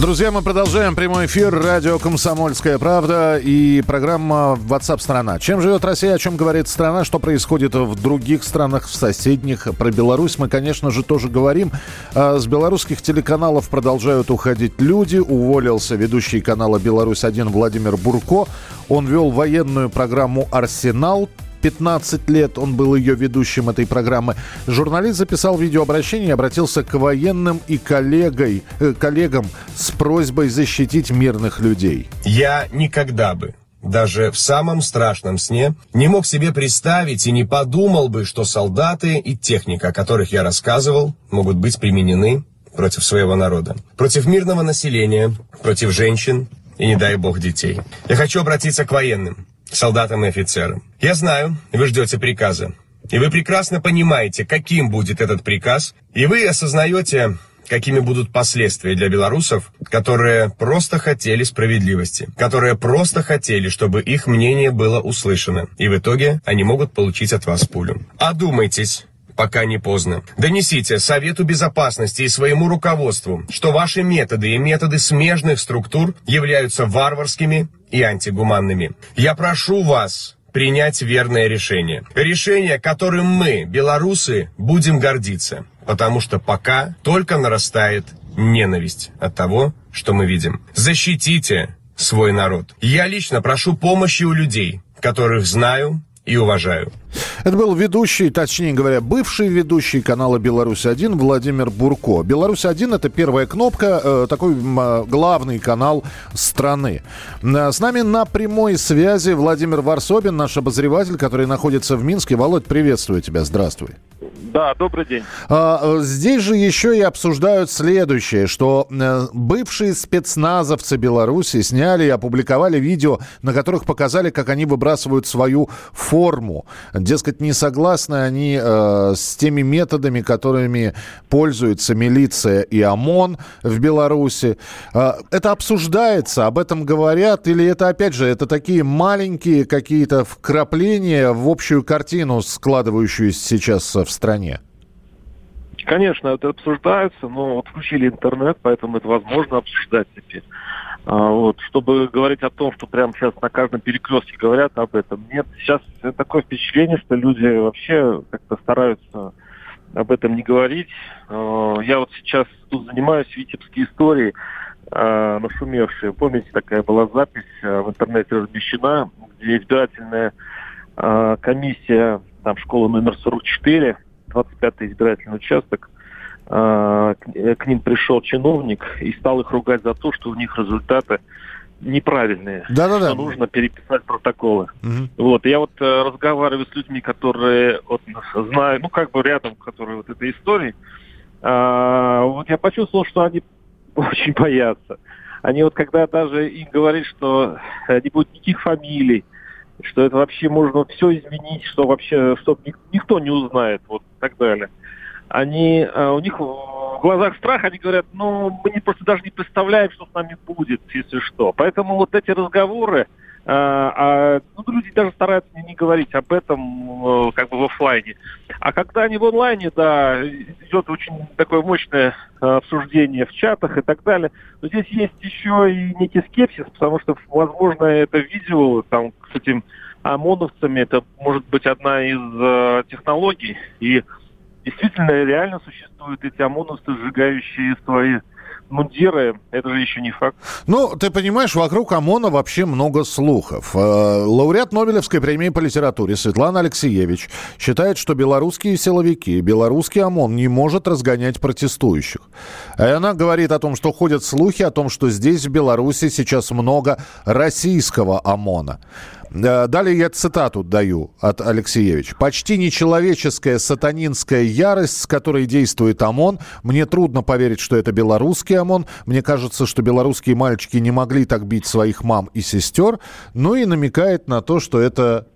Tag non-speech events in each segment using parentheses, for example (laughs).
Друзья, мы продолжаем прямой эфир радио «Комсомольская правда» и программа WhatsApp страна». Чем живет Россия, о чем говорит страна, что происходит в других странах, в соседних. Про Беларусь мы, конечно же, тоже говорим. А с белорусских телеканалов продолжают уходить люди. Уволился ведущий канала «Беларусь-1» Владимир Бурко. Он вел военную программу «Арсенал», 15 лет он был ее ведущим этой программы. Журналист записал видеообращение и обратился к военным и коллегой, э, коллегам с просьбой защитить мирных людей. Я никогда бы даже в самом страшном сне не мог себе представить и не подумал бы, что солдаты и техника, о которых я рассказывал, могут быть применены против своего народа, против мирного населения, против женщин и, не дай бог, детей. Я хочу обратиться к военным солдатам и офицерам. Я знаю, вы ждете приказа. И вы прекрасно понимаете, каким будет этот приказ. И вы осознаете, какими будут последствия для белорусов, которые просто хотели справедливости, которые просто хотели, чтобы их мнение было услышано. И в итоге они могут получить от вас пулю. Одумайтесь пока не поздно. Донесите Совету Безопасности и своему руководству, что ваши методы и методы смежных структур являются варварскими и антигуманными. Я прошу вас принять верное решение. Решение, которым мы, белорусы, будем гордиться. Потому что пока только нарастает ненависть от того, что мы видим. Защитите свой народ. Я лично прошу помощи у людей, которых знаю и уважаю. Это был ведущий, точнее говоря, бывший ведущий канала «Беларусь-1» Владимир Бурко. «Беларусь-1» — это первая кнопка, э, такой э, главный канал страны. Э, с нами на прямой связи Владимир Варсобин, наш обозреватель, который находится в Минске. Володь, приветствую тебя, здравствуй. Да, добрый день. А, здесь же еще и обсуждают следующее, что э, бывшие спецназовцы Беларуси сняли и опубликовали видео, на которых показали, как они выбрасывают свою форму. Дескать, не согласны они э, с теми методами, которыми пользуются милиция и ОМОН в Беларуси. Э, это обсуждается, об этом говорят, или это, опять же, это такие маленькие какие-то вкрапления в общую картину, складывающуюся сейчас в стране? Конечно, это обсуждается, но вот включили интернет, поэтому это возможно обсуждать теперь. А, вот, чтобы говорить о том, что прямо сейчас на каждом перекрестке говорят об этом. Нет, сейчас такое впечатление, что люди вообще как-то стараются об этом не говорить. А, я вот сейчас тут занимаюсь витебской историей, а, нашумевшей. Помните, такая была запись в интернете размещена, где избирательная комиссия, там школа номер 44, 25-й избирательный участок, а, к ним пришел чиновник и стал их ругать за то, что у них результаты неправильные, да, да, да. что нужно переписать протоколы. Угу. Вот я вот э, разговариваю с людьми, которые вот, знаю, ну как бы рядом, которые вот этой истории. А, вот я почувствовал, что они (laughs) очень боятся. Они вот когда даже им говорят, что не будет никаких фамилий, что это вообще можно все изменить, что вообще, чтобы никто не узнает, вот так далее. Они, а, у них в глазах страх, они говорят, ну, мы не, просто даже не представляем, что с нами будет, если что. Поэтому вот эти разговоры, а, а, ну, люди даже стараются не говорить об этом э, как бы в офлайне. А когда они в онлайне, да, идет очень такое мощное э, обсуждение в чатах и так далее. Но здесь есть еще и некий скепсис, потому что, возможно, это видео там с этим ОМОНовцами, это может быть одна из э, технологий. И действительно реально существуют эти ОМОНовцы, сжигающие свои мундиры, это же еще не факт. Ну, ты понимаешь, вокруг ОМОНа вообще много слухов. Э, лауреат Нобелевской премии по литературе Светлана Алексеевич считает, что белорусские силовики, белорусский ОМОН не может разгонять протестующих. И она говорит о том, что ходят слухи о том, что здесь, в Беларуси, сейчас много российского ОМОНа. Э, далее я цитату даю от Алексеевич. «Почти нечеловеческая сатанинская ярость, с которой действует ОМОН. Мне трудно поверить, что это белорусский ОМОН. Мне кажется, что белорусские мальчики не могли так бить своих мам и сестер. Ну и намекает на то, что это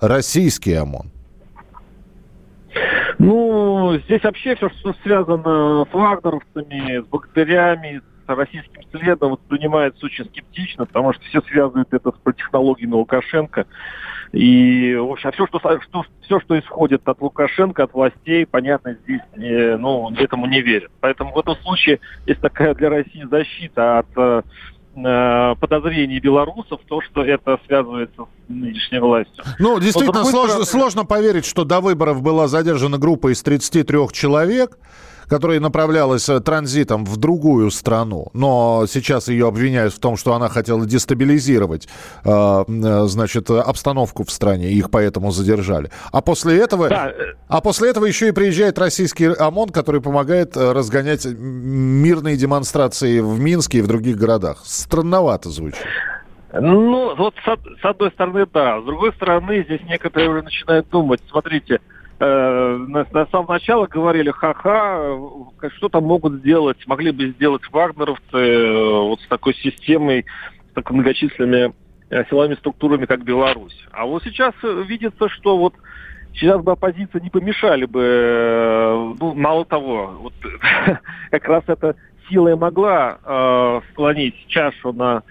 российский ОМОН. Ну, здесь вообще все, что связано с вагнеровцами, с бактериями, с российским следом, воспринимается очень скептично, потому что все связывают это с технологиями Лукашенко. И, в общем, все, что, что, все, что исходит от Лукашенко, от властей, понятно, здесь э, ну, этому не верят. Поэтому в этом случае есть такая для России защита от э, подозрений белорусов, то, что это связывается с нынешней властью. Ну, действительно, сложно, стороны... сложно поверить, что до выборов была задержана группа из 33 человек которая направлялась э, транзитом в другую страну, но сейчас ее обвиняют в том, что она хотела дестабилизировать, э, э, значит, обстановку в стране, их поэтому задержали. А после этого, да. а после этого еще и приезжает российский ОМОН, который помогает разгонять мирные демонстрации в Минске и в других городах. Странновато звучит. Ну, вот с, с одной стороны, да. С другой стороны, здесь некоторые уже начинают думать, смотрите, на, на самом начале говорили, ха-ха, что там могут сделать, могли бы сделать вагнеровцы э, вот с такой системой, с такой многочисленными э, силовыми структурами, как Беларусь. А вот сейчас видится, что вот сейчас бы оппозиция не помешали бы, э, ну, мало того, вот (laughs) как раз эта сила и могла э, склонить чашу на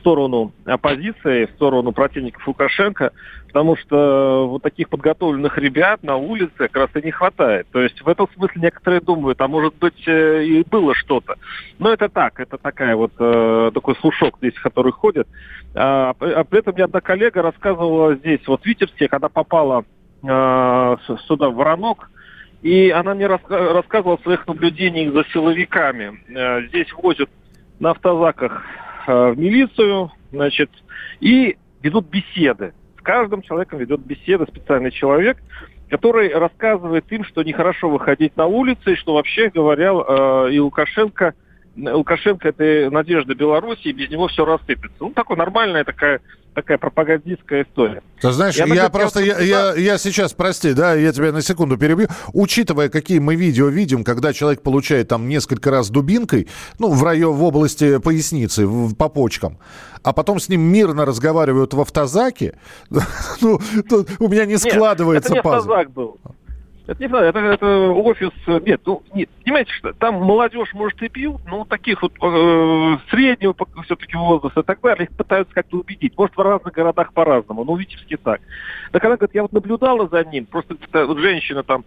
сторону оппозиции, в сторону противников Лукашенко, потому что вот таких подготовленных ребят на улице как раз и не хватает. То есть в этом смысле некоторые думают, а может быть э, и было что-то. Но это так, это такая вот э, такой слушок здесь, который ходит. А, при этом мне одна коллега рассказывала здесь, вот в Витебске, когда попала э, сюда в Воронок, и она мне рассказывала о своих наблюдениях за силовиками. Э, здесь возят на автозаках Э, в милицию, значит, и ведут беседы. С каждым человеком ведет беседы специальный человек, который рассказывает им, что нехорошо выходить на улицы, и что вообще говоря, э, и Лукашенко Лукашенко это надежда Беларуси, и без него все рассыпется. Ну, такая нормальная такая такая пропагандистская история. Ты знаешь, я, я просто, я, я, я сейчас, прости, да, я тебя на секунду перебью. Учитывая, какие мы видео видим, когда человек получает там несколько раз дубинкой, ну, в районе, в области поясницы, в, по почкам, а потом с ним мирно разговаривают в автозаке, (laughs) ну, у меня не складывается Нет, это не автозак был. Это не это, это офис. Нет, ну, нет, понимаете, что там молодежь, может, и пьют, но таких вот э, среднего все-таки возраста и так далее, их пытаются как-то убедить. Может, в разных городах по-разному, но в Витебске так. Так она говорит, я вот наблюдала за ним, просто вот женщина там,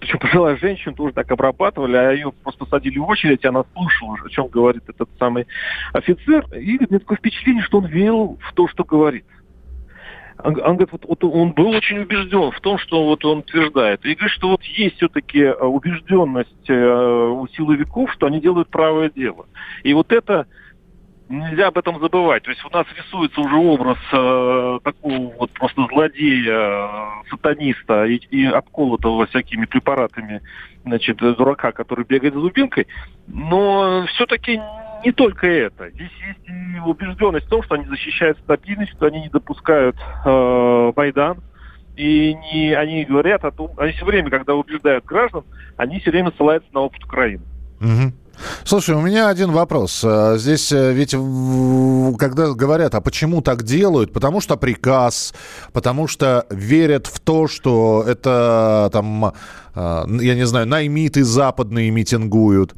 причем пожилая женщина тоже так обрабатывали, а ее просто садили в очередь, она слушала, о чем говорит этот самый офицер, и у меня такое впечатление, что он верил в то, что говорит. Он, говорит, вот, вот он был очень убежден в том, что вот он утверждает. И говорит, что вот есть все-таки э, убежденность э, у силовиков, что они делают правое дело. И вот это нельзя об этом забывать. То есть у нас рисуется уже образ э, такого вот просто злодея, э, сатаниста и, и обколотого всякими препаратами, значит, дурака, который бегает за дубинкой. Но все-таки не только это. Здесь есть убежденность в том, что они защищают стабильность, что они не допускают э, Майдан. И не, они говорят о том, они все время, когда убеждают граждан, они все время ссылаются на опыт Украины. Угу. Слушай, у меня один вопрос. А, здесь э, ведь, когда говорят, а почему так делают? Потому что приказ, потому что верят в то, что это там, а, я не знаю, наймиты западные митингуют.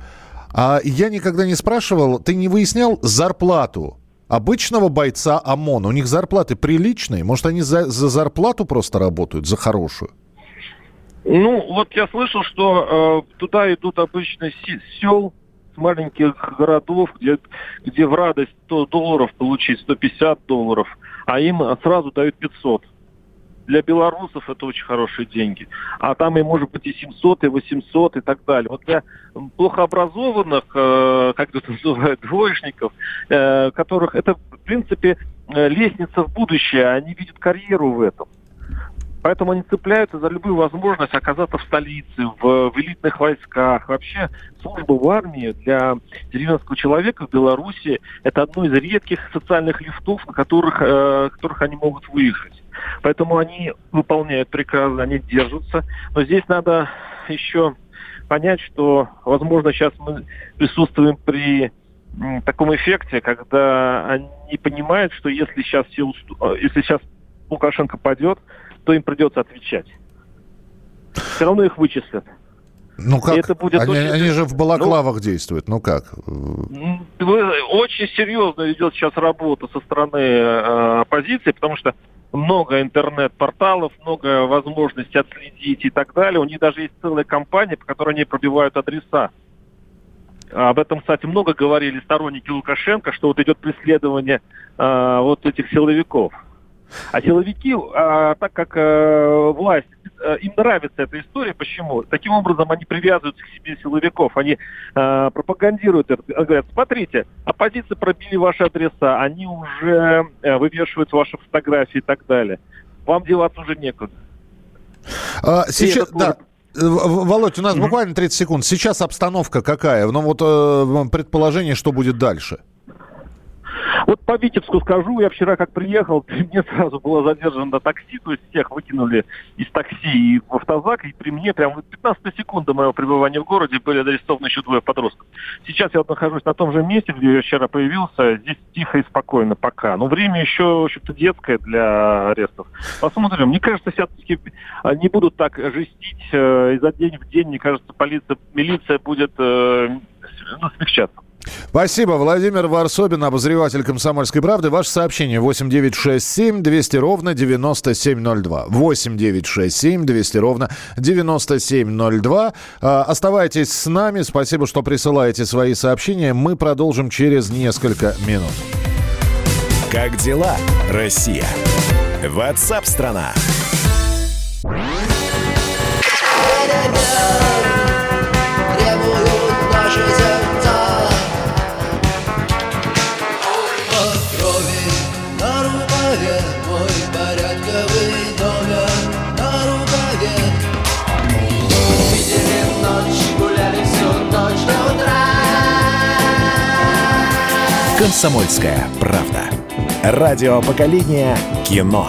А я никогда не спрашивал, ты не выяснял зарплату обычного бойца ОМОН? У них зарплаты приличные? Может, они за, за зарплату просто работают, за хорошую? Ну, вот я слышал, что э, туда идут обычно сел, с маленьких городов, где, где в радость 100 долларов получить, 150 долларов, а им сразу дают 500 для белорусов это очень хорошие деньги. А там и может быть и 700, и 800, и так далее. Вот для плохо образованных, э, как это (laughs) называют, двоечников, э, которых это, в принципе, э, лестница в будущее, они видят карьеру в этом. Поэтому они цепляются за любую возможность оказаться в столице, в, в элитных войсках. Вообще служба в армии для деревенского человека в Беларуси это одно из редких социальных лифтов, на которых, э, которых они могут выехать. Поэтому они выполняют приказы, они держатся. Но здесь надо еще понять, что, возможно, сейчас мы присутствуем при таком эффекте, когда они понимают, что если сейчас, все, если сейчас Лукашенко падет, то им придется отвечать. все равно их вычислят. Ну как? Это будет они, очень... они же в балаклавах ну, действуют. Ну как? Очень серьезно идет сейчас работа со стороны э, оппозиции, потому что много интернет-порталов, много возможностей отследить и так далее. У них даже есть целая компания, по которой они пробивают адреса. Об этом, кстати, много говорили сторонники Лукашенко, что вот идет преследование э, вот этих силовиков. А силовики, а, так как а, власть, а, им нравится эта история, почему? Таким образом они привязываются к себе силовиков, они а, пропагандируют это, говорят, смотрите, оппозиция пробили ваши адреса, они уже а, вывешивают ваши фотографии и так далее. Вам деваться уже некуда. А, сейчас, да, Володь, у нас mm-hmm. буквально 30 секунд. Сейчас обстановка какая? Ну вот э, предположение, что будет дальше. Вот по Витебску скажу, я вчера как приехал, (laughs) мне сразу было задержано такси, то есть всех выкинули из такси и в автозак, и при мне прям 15 секунд до моего пребывания в городе были арестованы еще двое подростков. Сейчас я вот нахожусь на том же месте, где я вчера появился, здесь тихо и спокойно пока. Но время еще, в общем-то, детское для арестов. Посмотрим. Мне кажется, все-таки не будут так жестить э, изо день в день. Мне кажется, полиция, милиция будет э, ну, смягчаться. Спасибо. Владимир Варсобин, обозреватель «Комсомольской правды». Ваше сообщение 8967 200 ровно 9702. 8967 200 ровно 9702. А, оставайтесь с нами. Спасибо, что присылаете свои сообщения. Мы продолжим через несколько минут. Как дела, Россия? Ватсап-страна! «Комсомольская правда». Радио поколения кино.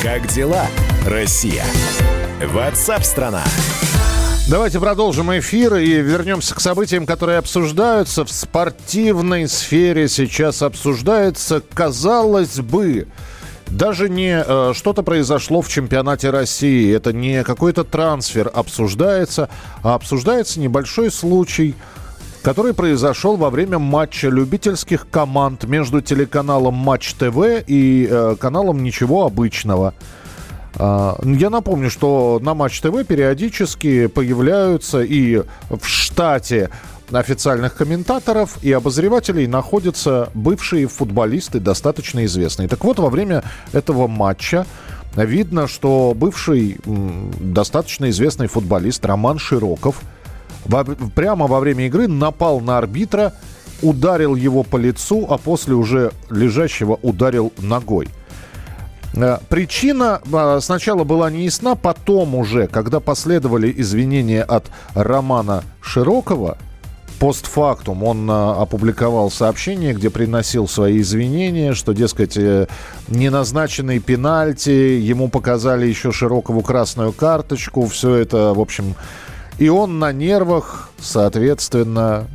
Как дела, Россия? Ватсап-страна! Давайте продолжим эфир и вернемся к событиям, которые обсуждаются в спортивной сфере. Сейчас обсуждается, казалось бы, даже не э, что-то произошло в чемпионате России, это не какой-то трансфер обсуждается, а обсуждается небольшой случай, который произошел во время матча любительских команд между телеканалом Матч ТВ и э, каналом Ничего обычного. Э, я напомню, что на Матч ТВ периодически появляются и в штате официальных комментаторов и обозревателей находятся бывшие футболисты, достаточно известные. Так вот, во время этого матча видно, что бывший достаточно известный футболист Роман Широков во, прямо во время игры напал на арбитра, ударил его по лицу, а после уже лежащего ударил ногой. Э, причина а, сначала была неясна, потом уже, когда последовали извинения от Романа Широкова, постфактум он а, опубликовал сообщение, где приносил свои извинения, что, дескать, э, неназначенный пенальти, ему показали еще Широкову красную карточку, все это, в общем... И он на нервах, соответственно,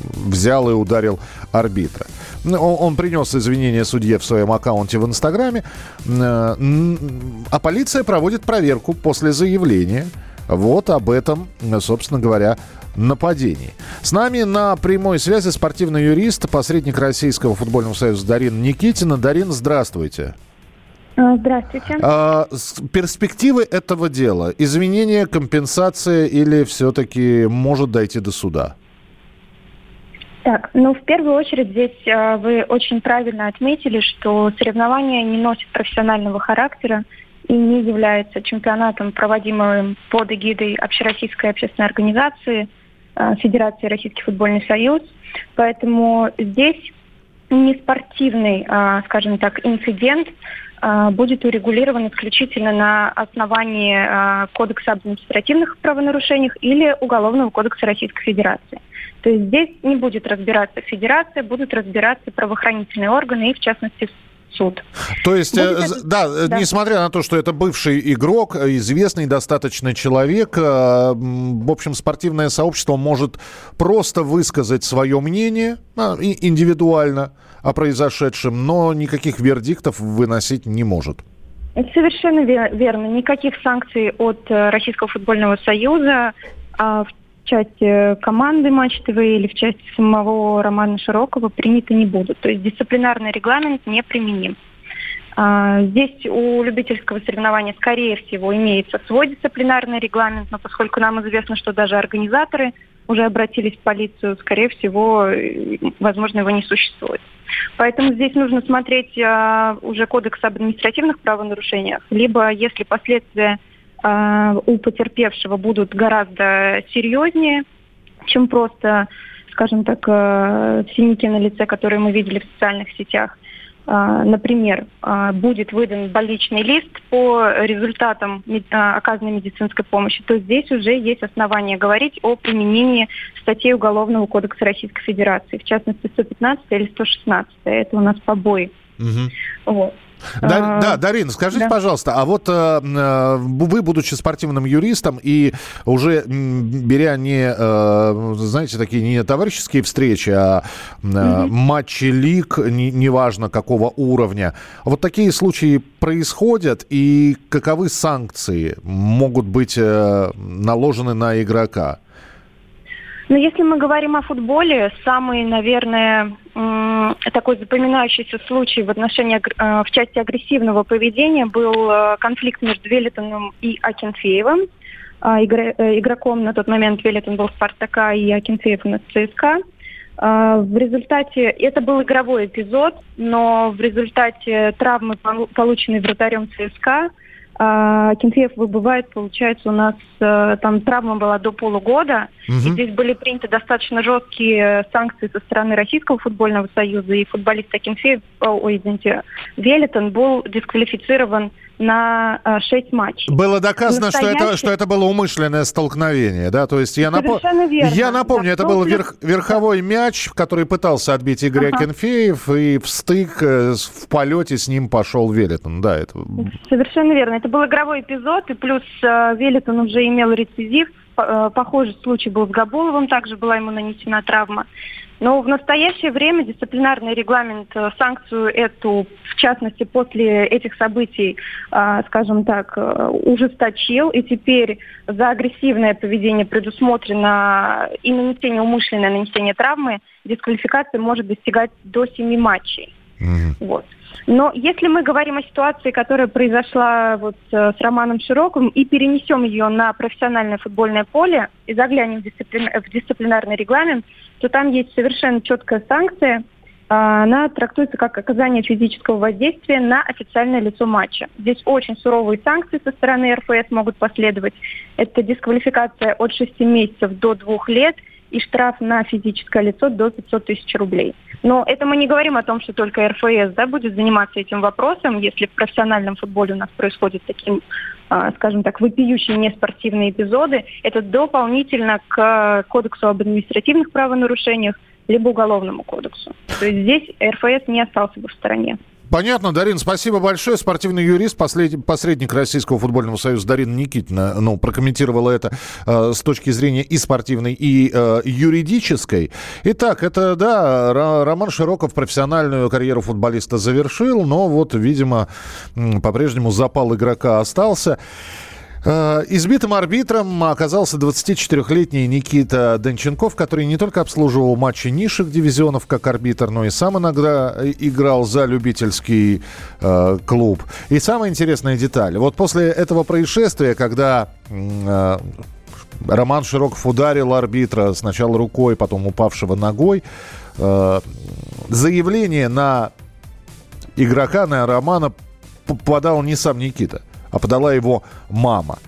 взял и ударил арбитра. Он, он принес извинения судье в своем аккаунте в Инстаграме, э, а полиция проводит проверку после заявления. Вот об этом, собственно говоря, нападений. С нами на прямой связи спортивный юрист, посредник Российского футбольного союза Дарина Никитина. Дарин, здравствуйте. А, здравствуйте. А, перспективы этого дела, изменение, компенсация или все-таки может дойти до суда? Так, ну в первую очередь здесь а, вы очень правильно отметили, что соревнования не носят профессионального характера и не является чемпионатом, проводимым под эгидой Общероссийской общественной организации – Федерации Российский футбольный союз. Поэтому здесь не спортивный, а, скажем так, инцидент а, будет урегулирован исключительно на основании Кодекса об административных правонарушениях или Уголовного кодекса Российской Федерации. То есть здесь не будет разбираться федерация, будут разбираться правоохранительные органы и, в частности, суд. То есть, Будет э, да, э, да, несмотря на то, что это бывший игрок, известный достаточно человек, э, в общем, спортивное сообщество может просто высказать свое мнение а, индивидуально о произошедшем, но никаких вердиктов выносить не может. Совершенно верно. Никаких санкций от Российского футбольного союза а в части команды Матч ТВ или в части самого Романа Широкого приняты не будут. То есть дисциплинарный регламент не применим. А, здесь у любительского соревнования, скорее всего, имеется свой дисциплинарный регламент, но поскольку нам известно, что даже организаторы уже обратились в полицию, скорее всего, возможно, его не существует. Поэтому здесь нужно смотреть а, уже кодекс об административных правонарушениях, либо если последствия у потерпевшего будут гораздо серьезнее, чем просто, скажем так, э, синяки на лице, которые мы видели в социальных сетях. А, например, а, будет выдан больничный лист по результатам оказанной медицинской помощи, то здесь уже есть основания говорить о применении статей Уголовного кодекса Российской Федерации, в частности 115 или 116. Это у нас побои. Угу. Вот. Да, а, да, Дарина, скажите, да. пожалуйста, а вот э, э, вы, будучи спортивным юристом и уже беря не, э, знаете, такие не товарищеские встречи, а угу. матчи лиг, не, неважно какого уровня, вот такие случаи происходят, и каковы санкции могут быть наложены на игрока? Ну, если мы говорим о футболе, самый, наверное, такой запоминающийся случай в отношении, э, в части агрессивного поведения был э, конфликт между Велитоном и Акинфеевым. Э, игроком на тот момент Велитон был Спартака и Акинфеев у нас ЦСКА. В результате, это был игровой эпизод, но в результате травмы, полученной вратарем ЦСКА, Кенфеев выбывает, получается, у нас э, там травма была до полугода. Угу. И здесь были приняты достаточно жесткие санкции со стороны Российского футбольного союза. И футболист Акинфеев, ой, извините, Велитон был дисквалифицирован на э, 6 матчей. Было доказано, Настоящий... что, это, что это было умышленное столкновение, да? То есть я, напо... я напомню, да, это был верх... верховой мяч, который пытался отбить Игорь ага. Акинфеев, и в стык э, в полете с ним пошел Велитон, да? Это... Совершенно верно. Это был игровой эпизод, и плюс э, Велитон уже имел рецидив. Э, похожий случай был с Габуловым, также была ему нанесена травма. Но в настоящее время дисциплинарный регламент э, санкцию эту, в частности, после этих событий, э, скажем так, ужесточил. И теперь за агрессивное поведение предусмотрено и нанесение, умышленное нанесение травмы, дисквалификация может достигать до семи матчей. Mm-hmm. Вот. Но если мы говорим о ситуации, которая произошла вот э, с Романом Широковым, и перенесем ее на профессиональное футбольное поле и заглянем в, дисциплин... в дисциплинарный регламент, то там есть совершенно четкая санкция. А, она трактуется как оказание физического воздействия на официальное лицо матча. Здесь очень суровые санкции со стороны РФС могут последовать. Это дисквалификация от 6 месяцев до 2 лет – и штраф на физическое лицо до 500 тысяч рублей. Но это мы не говорим о том, что только РФС да, будет заниматься этим вопросом, если в профессиональном футболе у нас происходят таким, а, скажем так, вопиющие неспортивные эпизоды. Это дополнительно к Кодексу об административных правонарушениях, либо Уголовному кодексу. То есть здесь РФС не остался бы в стороне. Понятно, Дарин, спасибо большое. Спортивный юрист, послед... посредник Российского футбольного союза Дарина Никитина ну, прокомментировала это э, с точки зрения и спортивной, и э, юридической. Итак, это, да, Роман Широков профессиональную карьеру футболиста завершил, но вот, видимо, по-прежнему запал игрока остался. Э, избитым арбитром оказался 24-летний Никита Донченков, который не только обслуживал матчи низших дивизионов как арбитр, но и сам иногда играл за любительский э, клуб. И самая интересная деталь. Вот после этого происшествия, когда э, Роман Широков ударил арбитра сначала рукой, потом упавшего ногой, э, заявление на игрока, на Романа подал не сам Никита а подала его мама.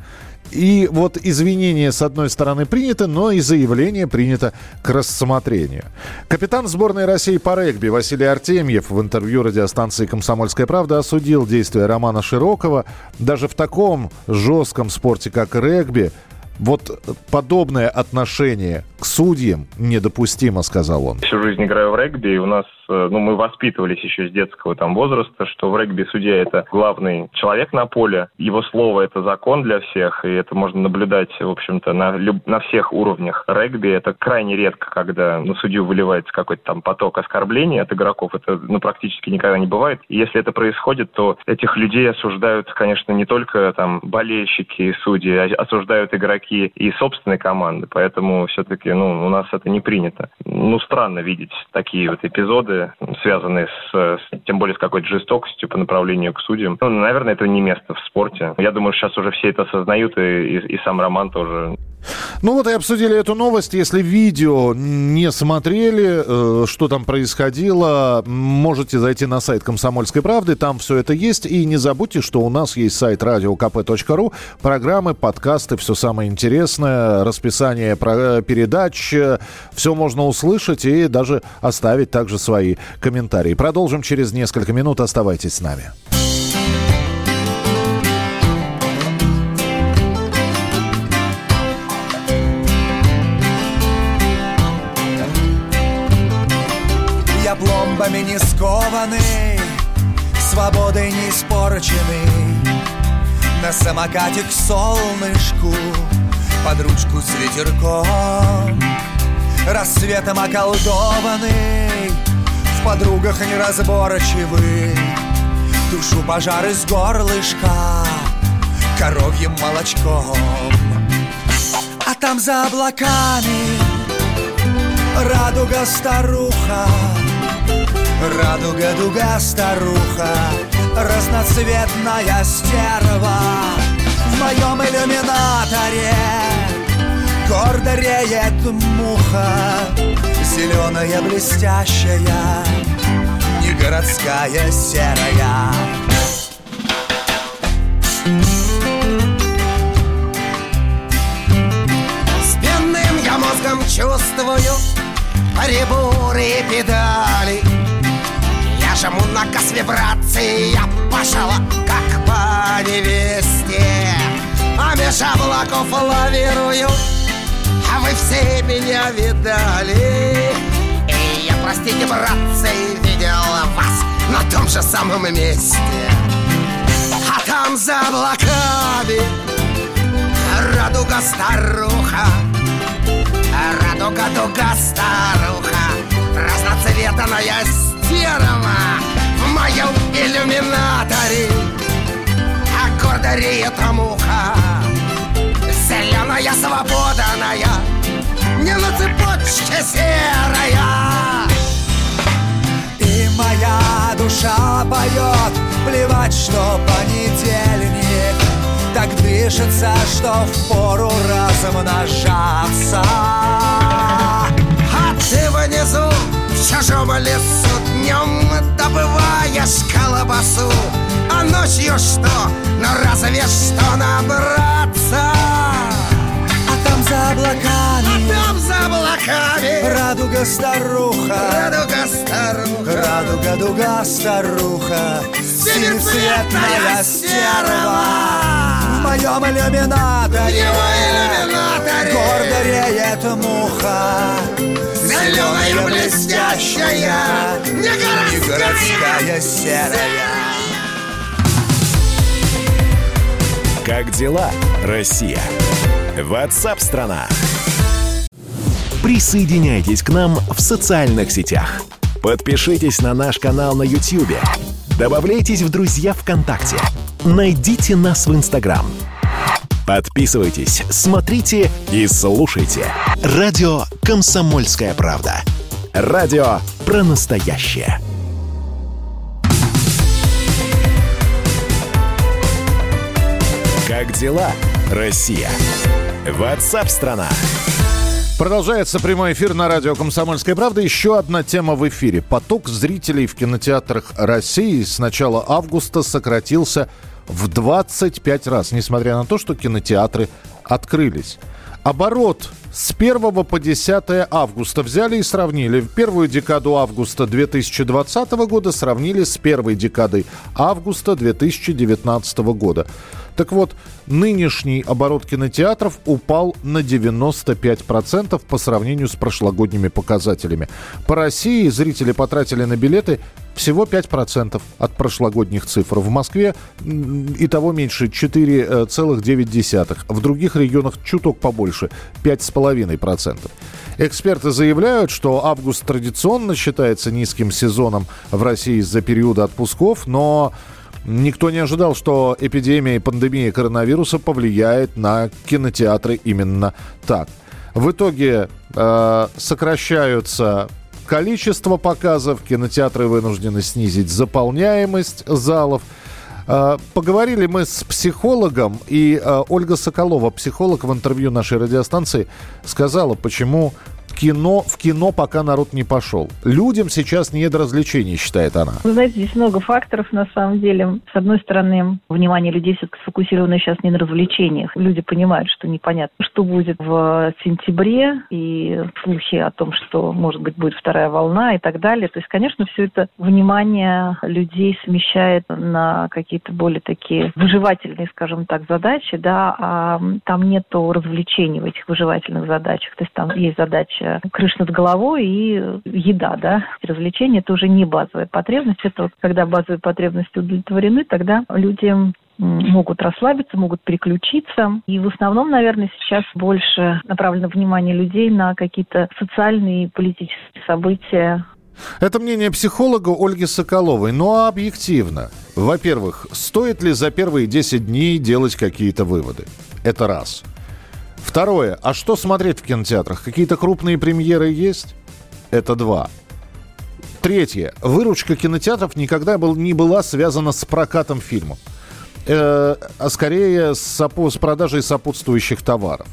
И вот извинения, с одной стороны, приняты, но и заявление принято к рассмотрению. Капитан сборной России по регби Василий Артемьев в интервью радиостанции «Комсомольская правда» осудил действия Романа Широкова. Даже в таком жестком спорте, как регби, вот подобное отношение к судьям недопустимо, сказал он. Всю жизнь играю в регби, и у нас ну, мы воспитывались еще с детского там возраста, что в регби судья это главный человек на поле, его слово это закон для всех, и это можно наблюдать, в общем-то, на, на всех уровнях регби. Это крайне редко, когда на судью выливается какой-то там поток оскорблений от игроков. Это ну, практически никогда не бывает. И если это происходит, то этих людей осуждают, конечно, не только там болельщики и судьи, а осуждают игроки и собственной команды. Поэтому все-таки ну, у нас это не принято. Ну, странно видеть такие вот эпизоды, связанные с, с тем более с какой-то жестокостью по направлению к судьям. Ну, наверное, это не место в спорте. Я думаю, сейчас уже все это осознают, и, и, и сам Роман тоже. Ну вот и обсудили эту новость. Если видео не смотрели, э, что там происходило, можете зайти на сайт «Комсомольской правды», там все это есть. И не забудьте, что у нас есть сайт radiokp.ru, программы, подкасты, все самое интересное, расписание передач, все можно услышать и даже оставить также свои комментарии. Продолжим через несколько минут. Оставайтесь с нами. Свободой не испорченный, на самокате к солнышку, под ручку с ветерком, рассветом околдованный, в подругах неразборчивый, душу пожар из горлышка, коровьим молочком. А там за облаками радуга старуха, Радуга, дуга, старуха Разноцветная стерва. В моем иллюминаторе Гордо реет муха Зеленая, блестящая Не городская, серая. С пенным я мозгом чувствую Приборы педали Жму на газ Я пошла, как по невесте. А меж облаков лавирую А вы все меня видали. И я, простите, братцы, видел вас На том же самом месте. А там за облаками Радуга старуха Радуга-дуга старуха Разноцветная серого в моем иллюминаторе. А гордо реет муха Зеленая, свободная Не на цепочке серая. И моя душа поет Плевать, что понедельник. Так дышится, что впору размножаться А ты внизу в чужом лесу днем добываешь колбасу. А ночью что? Ну разве что набраться? А там за облаками. А там за облаками. Радуга старуха. Радуга старуха. Радуга дуга старуха. Синецветная стерва. В моем иллюминаторе Иллюминаторе Гордо реет муха Зеленая блестящая Не городская, не городская серая Как дела, Россия? Ватсап-страна! Присоединяйтесь к нам в социальных сетях. Подпишитесь на наш канал на YouTube. Добавляйтесь в друзья ВКонтакте. Найдите нас в Инстаграм. Подписывайтесь, смотрите и слушайте. Радио «Комсомольская правда». Радио про настоящее. Как дела, Россия? Ватсап-страна! Продолжается прямой эфир на радио «Комсомольская правда». Еще одна тема в эфире. Поток зрителей в кинотеатрах России с начала августа сократился в 25 раз, несмотря на то, что кинотеатры открылись. Оборот с 1 по 10 августа взяли и сравнили. В первую декаду августа 2020 года сравнили с первой декадой августа 2019 года. Так вот, нынешний оборот кинотеатров упал на 95% по сравнению с прошлогодними показателями. По России зрители потратили на билеты всего 5% от прошлогодних цифр. В Москве и того меньше 4,9%. В других регионах чуток побольше 5,5%. Эксперты заявляют, что август традиционно считается низким сезоном в России из-за периода отпусков, но Никто не ожидал, что эпидемия и пандемия коронавируса повлияет на кинотеатры именно так. В итоге э, сокращаются количество показов, кинотеатры вынуждены снизить заполняемость залов. Э, поговорили мы с психологом, и э, Ольга Соколова, психолог в интервью нашей радиостанции, сказала, почему кино, в кино пока народ не пошел. Людям сейчас не до развлечений, считает она. Вы знаете, здесь много факторов на самом деле. С одной стороны, внимание людей сфокусировано сейчас не на развлечениях. Люди понимают, что непонятно, что будет в сентябре, и слухи о том, что, может быть, будет вторая волна и так далее. То есть, конечно, все это внимание людей смещает на какие-то более такие выживательные, скажем так, задачи, да, а там нету развлечений в этих выживательных задачах. То есть там есть задача Э, крыша над головой и еда, да. Развлечения – это уже не базовая потребность. Это вот когда базовые потребности удовлетворены, тогда люди могут расслабиться, могут переключиться. И в основном, наверное, сейчас больше направлено внимание людей на какие-то социальные и политические события. Это мнение психолога Ольги Соколовой. Ну, а объективно. Во-первых, стоит ли за первые 10 дней делать какие-то выводы? Это раз. Второе. А что смотреть в кинотеатрах? Какие-то крупные премьеры есть? Это два. Третье. Выручка кинотеатров никогда был, не была связана с прокатом фильма. Э, а скорее с, с продажей сопутствующих товаров.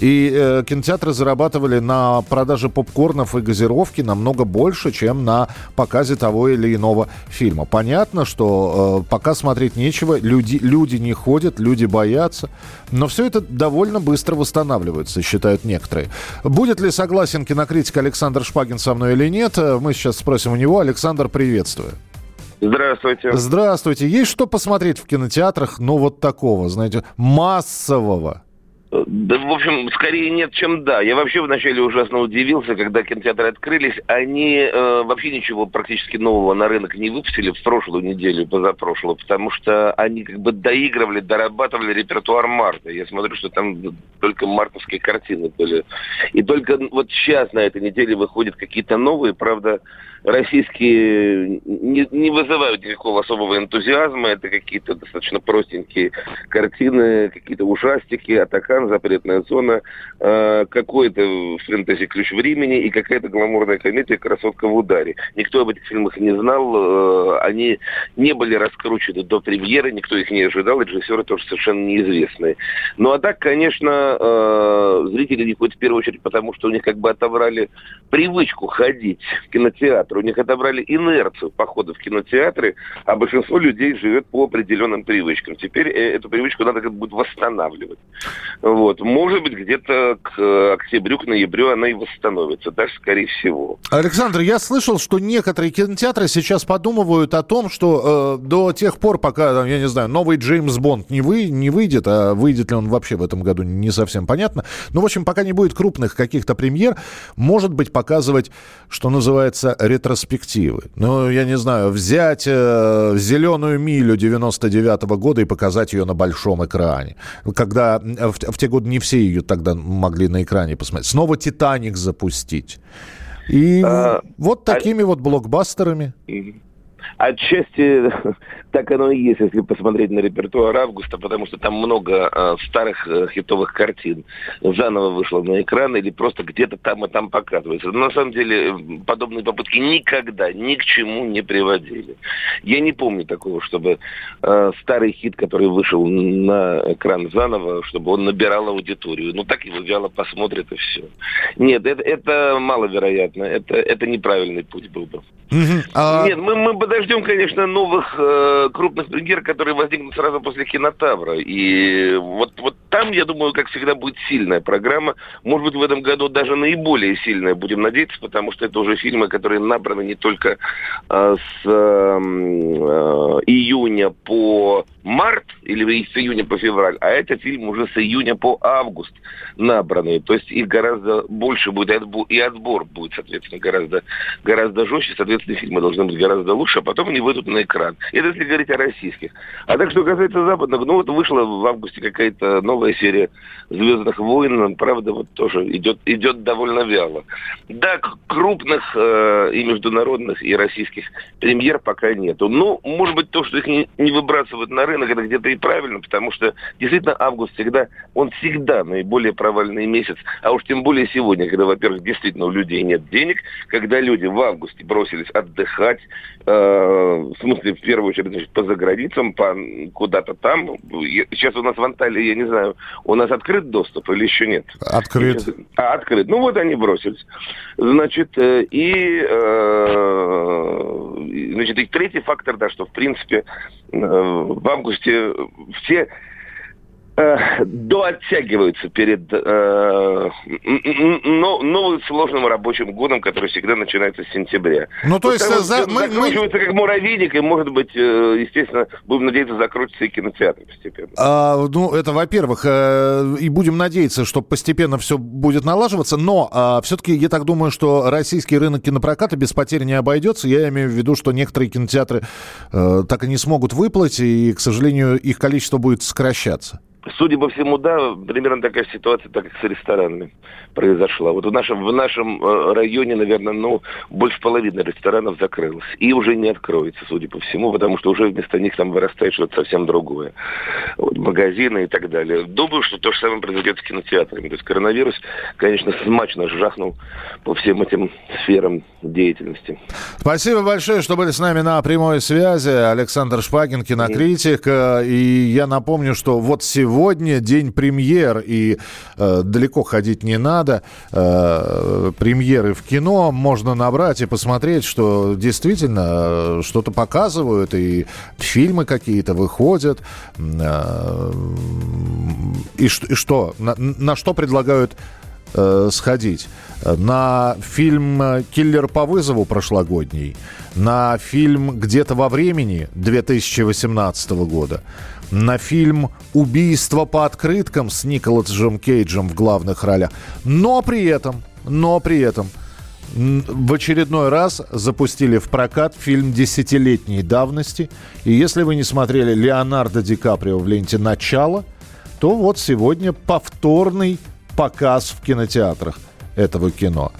И э, кинотеатры зарабатывали на продаже попкорнов и газировки намного больше, чем на показе того или иного фильма. Понятно, что э, пока смотреть нечего, люди, люди не ходят, люди боятся. Но все это довольно быстро восстанавливается, считают некоторые. Будет ли согласен кинокритик Александр Шпагин со мной или нет, э, мы сейчас спросим у него. Александр, приветствую. Здравствуйте. Здравствуйте. Есть что посмотреть в кинотеатрах, ну вот такого, знаете, массового? Да, в общем, скорее нет, чем да. Я вообще вначале ужасно удивился, когда кинотеатры открылись. Они э, вообще ничего практически нового на рынок не выпустили в прошлую неделю, позапрошлую, потому что они как бы доигрывали, дорабатывали репертуар марта. Я смотрю, что там только мартовские картины были. И только вот сейчас на этой неделе выходят какие-то новые, правда, российские не, не вызывают никакого особого энтузиазма. Это какие-то достаточно простенькие картины, какие-то ужастики, атакан, запретная зона, э, какой-то фэнтези ключ времени и какая-то гламурная комедия «Красотка в ударе». Никто об этих фильмах не знал, э, они не были раскручены до премьеры, никто их не ожидал, и режиссеры тоже совершенно неизвестные. Ну а так, конечно, э, зрители не ходят в первую очередь, потому что у них как бы отобрали привычку ходить в кинотеатр кинотеатр. У них отобрали инерцию похода в кинотеатры, а большинство людей живет по определенным привычкам. Теперь э, эту привычку надо как бы восстанавливать. Вот. Может быть, где-то к октябрю, к ноябрю она и восстановится. Даже скорее всего. Александр, я слышал, что некоторые кинотеатры сейчас подумывают о том, что э, до тех пор, пока, я не знаю, новый Джеймс Бонд не, вы, не выйдет, а выйдет ли он вообще в этом году, не совсем понятно. Но, в общем, пока не будет крупных каких-то премьер, может быть, показывать, что называется, ретро ретроспективы. Ну, я не знаю, взять э, «Зеленую милю» 99 -го года и показать ее на большом экране. Когда в, в те годы не все ее тогда могли на экране посмотреть. Снова «Титаник» запустить. И а, вот такими а... вот блокбастерами. Отчасти (laughs) так оно и есть, если посмотреть на репертуар августа, потому что там много э, старых э, хитовых картин заново вышло на экран или просто где-то там и там показывается. Но на самом деле подобные попытки никогда ни к чему не приводили. Я не помню такого, чтобы э, старый хит, который вышел на экран заново, чтобы он набирал аудиторию. Ну так его вяло посмотрят и все. Нет, это, это маловероятно. Это, это неправильный путь был бы. А Нет, мы, мы подождем ждем, конечно, новых э, крупных премьер, которые возникнут сразу после кинотавра. И вот, вот там, я думаю, как всегда, будет сильная программа. Может быть, в этом году даже наиболее сильная, будем надеяться, потому что это уже фильмы, которые набраны не только э, с э, э, июня по март или с июня по февраль, а это фильм уже с июня по август набранные. То есть их гораздо больше будет, и отбор будет, соответственно, гораздо, гораздо жестче. Соответственно, фильмы должны быть гораздо лучше, а потом они выйдут на экран. Это если говорить о российских. А так, что касается западных, ну вот вышла в августе какая-то новая серия «Звездных войн». Правда, вот тоже идет, идет довольно вяло. Да, крупных э, и международных, и российских премьер пока нету. Ну, может быть, то, что их не, не выбрасывают на рынок, это где-то и правильно, потому что действительно август всегда, он всегда наиболее провальный месяц, а уж тем более сегодня, когда, во-первых, действительно у людей нет денег, когда люди в августе бросились отдыхать, э, в смысле, в первую очередь, значит, по заграницам, по куда-то там. Сейчас у нас в Анталии, я не знаю, у нас открыт доступ или еще нет? Открыт. Сейчас, а, открыт. Ну вот они бросились. Значит, э, и, э, значит, и третий фактор, да, что, в принципе, э, в августе августе все э, дооттягиваются перед э, но, новым сложным рабочим годом, который всегда начинается с сентября. Ну, то вот есть... За... Мы, закручивается мы... как муравейник, и, может быть, э, естественно, будем надеяться, закрутится и кинотеатр постепенно. А, ну, это, во-первых, э, и будем надеяться, что постепенно все будет налаживаться, но а, все-таки я так думаю, что российский рынок кинопроката без потерь не обойдется. Я имею в виду, что некоторые кинотеатры э, так и не смогут выплатить, и, к сожалению, их количество будет сокращаться. Судя по всему, да, примерно такая ситуация, так как с ресторанами произошла. Вот в нашем, в нашем э, районе, наверное, ну, больше половины ресторанов закрылось. И уже не откроется, судя по всему, потому что уже вместо них там вырастает что-то совсем другое. Вот, магазины и так далее. Думаю, что то же самое произойдет с кинотеатрами. То есть коронавирус, конечно, смачно жахнул по всем этим сферам деятельности. Спасибо большое, что были с нами на прямой связи. Александр Шпагин, кинокритик. Mm. И я напомню, что вот сегодня сегодня день премьер, и э, далеко ходить не надо. Э, премьеры в кино можно набрать и посмотреть, что действительно э, что-то показывают, и фильмы какие-то выходят. Э, и, и что? На, на что предлагают э, сходить? На фильм «Киллер по вызову» прошлогодний, на фильм «Где-то во времени» 2018 года, на фильм «Убийство по открыткам» с Николасом Кейджем в главных ролях. Но при этом, но при этом в очередной раз запустили в прокат фильм десятилетней давности. И если вы не смотрели Леонардо Ди Каприо в ленте «Начало», то вот сегодня повторный показ в кинотеатрах этого кино.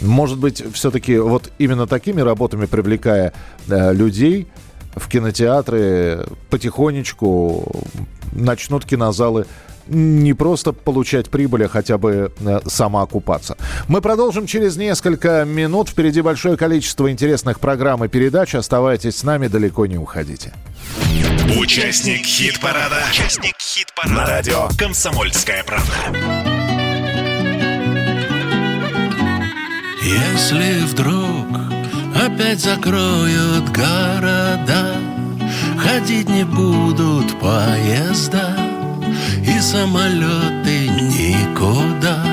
Может быть, все-таки вот именно такими работами привлекая э, людей – в кинотеатры потихонечку начнут кинозалы не просто получать прибыль, а хотя бы э, самоокупаться. Мы продолжим через несколько минут. Впереди большое количество интересных программ и передач. Оставайтесь с нами, далеко не уходите. Участник хит-парада. Участник хит-парада. На радио «Комсомольская правда». Если вдруг опять закроют города Ходить не будут поезда И самолеты никуда.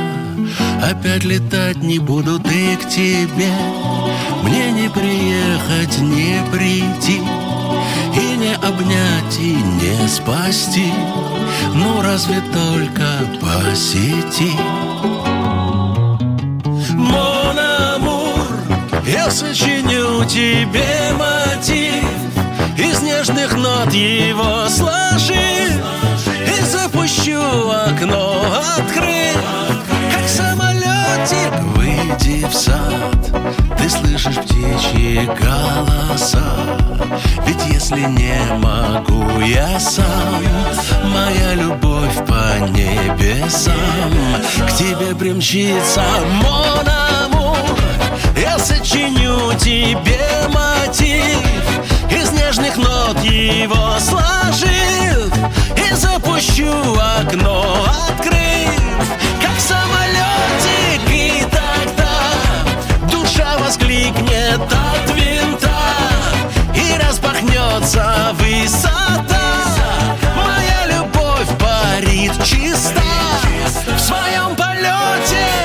Опять летать не будут и к тебе. Мне не приехать, не прийти И не обнять, и не спасти. Ну разве только по Я сочиню тебе мотив Из нежных нот его сложив И запущу окно, открыв Как самолетик, выйди в сад. Ты слышишь птичьи голоса. Ведь если не могу я сам Моя любовь по небесам. К тебе примчится Мона я сочиню тебе мотив Из нежных нот его сложив. И запущу окно открыв Как самолетик и тогда Душа воскликнет от винта И распахнется высота. Моя любовь парит чиста В своем полете.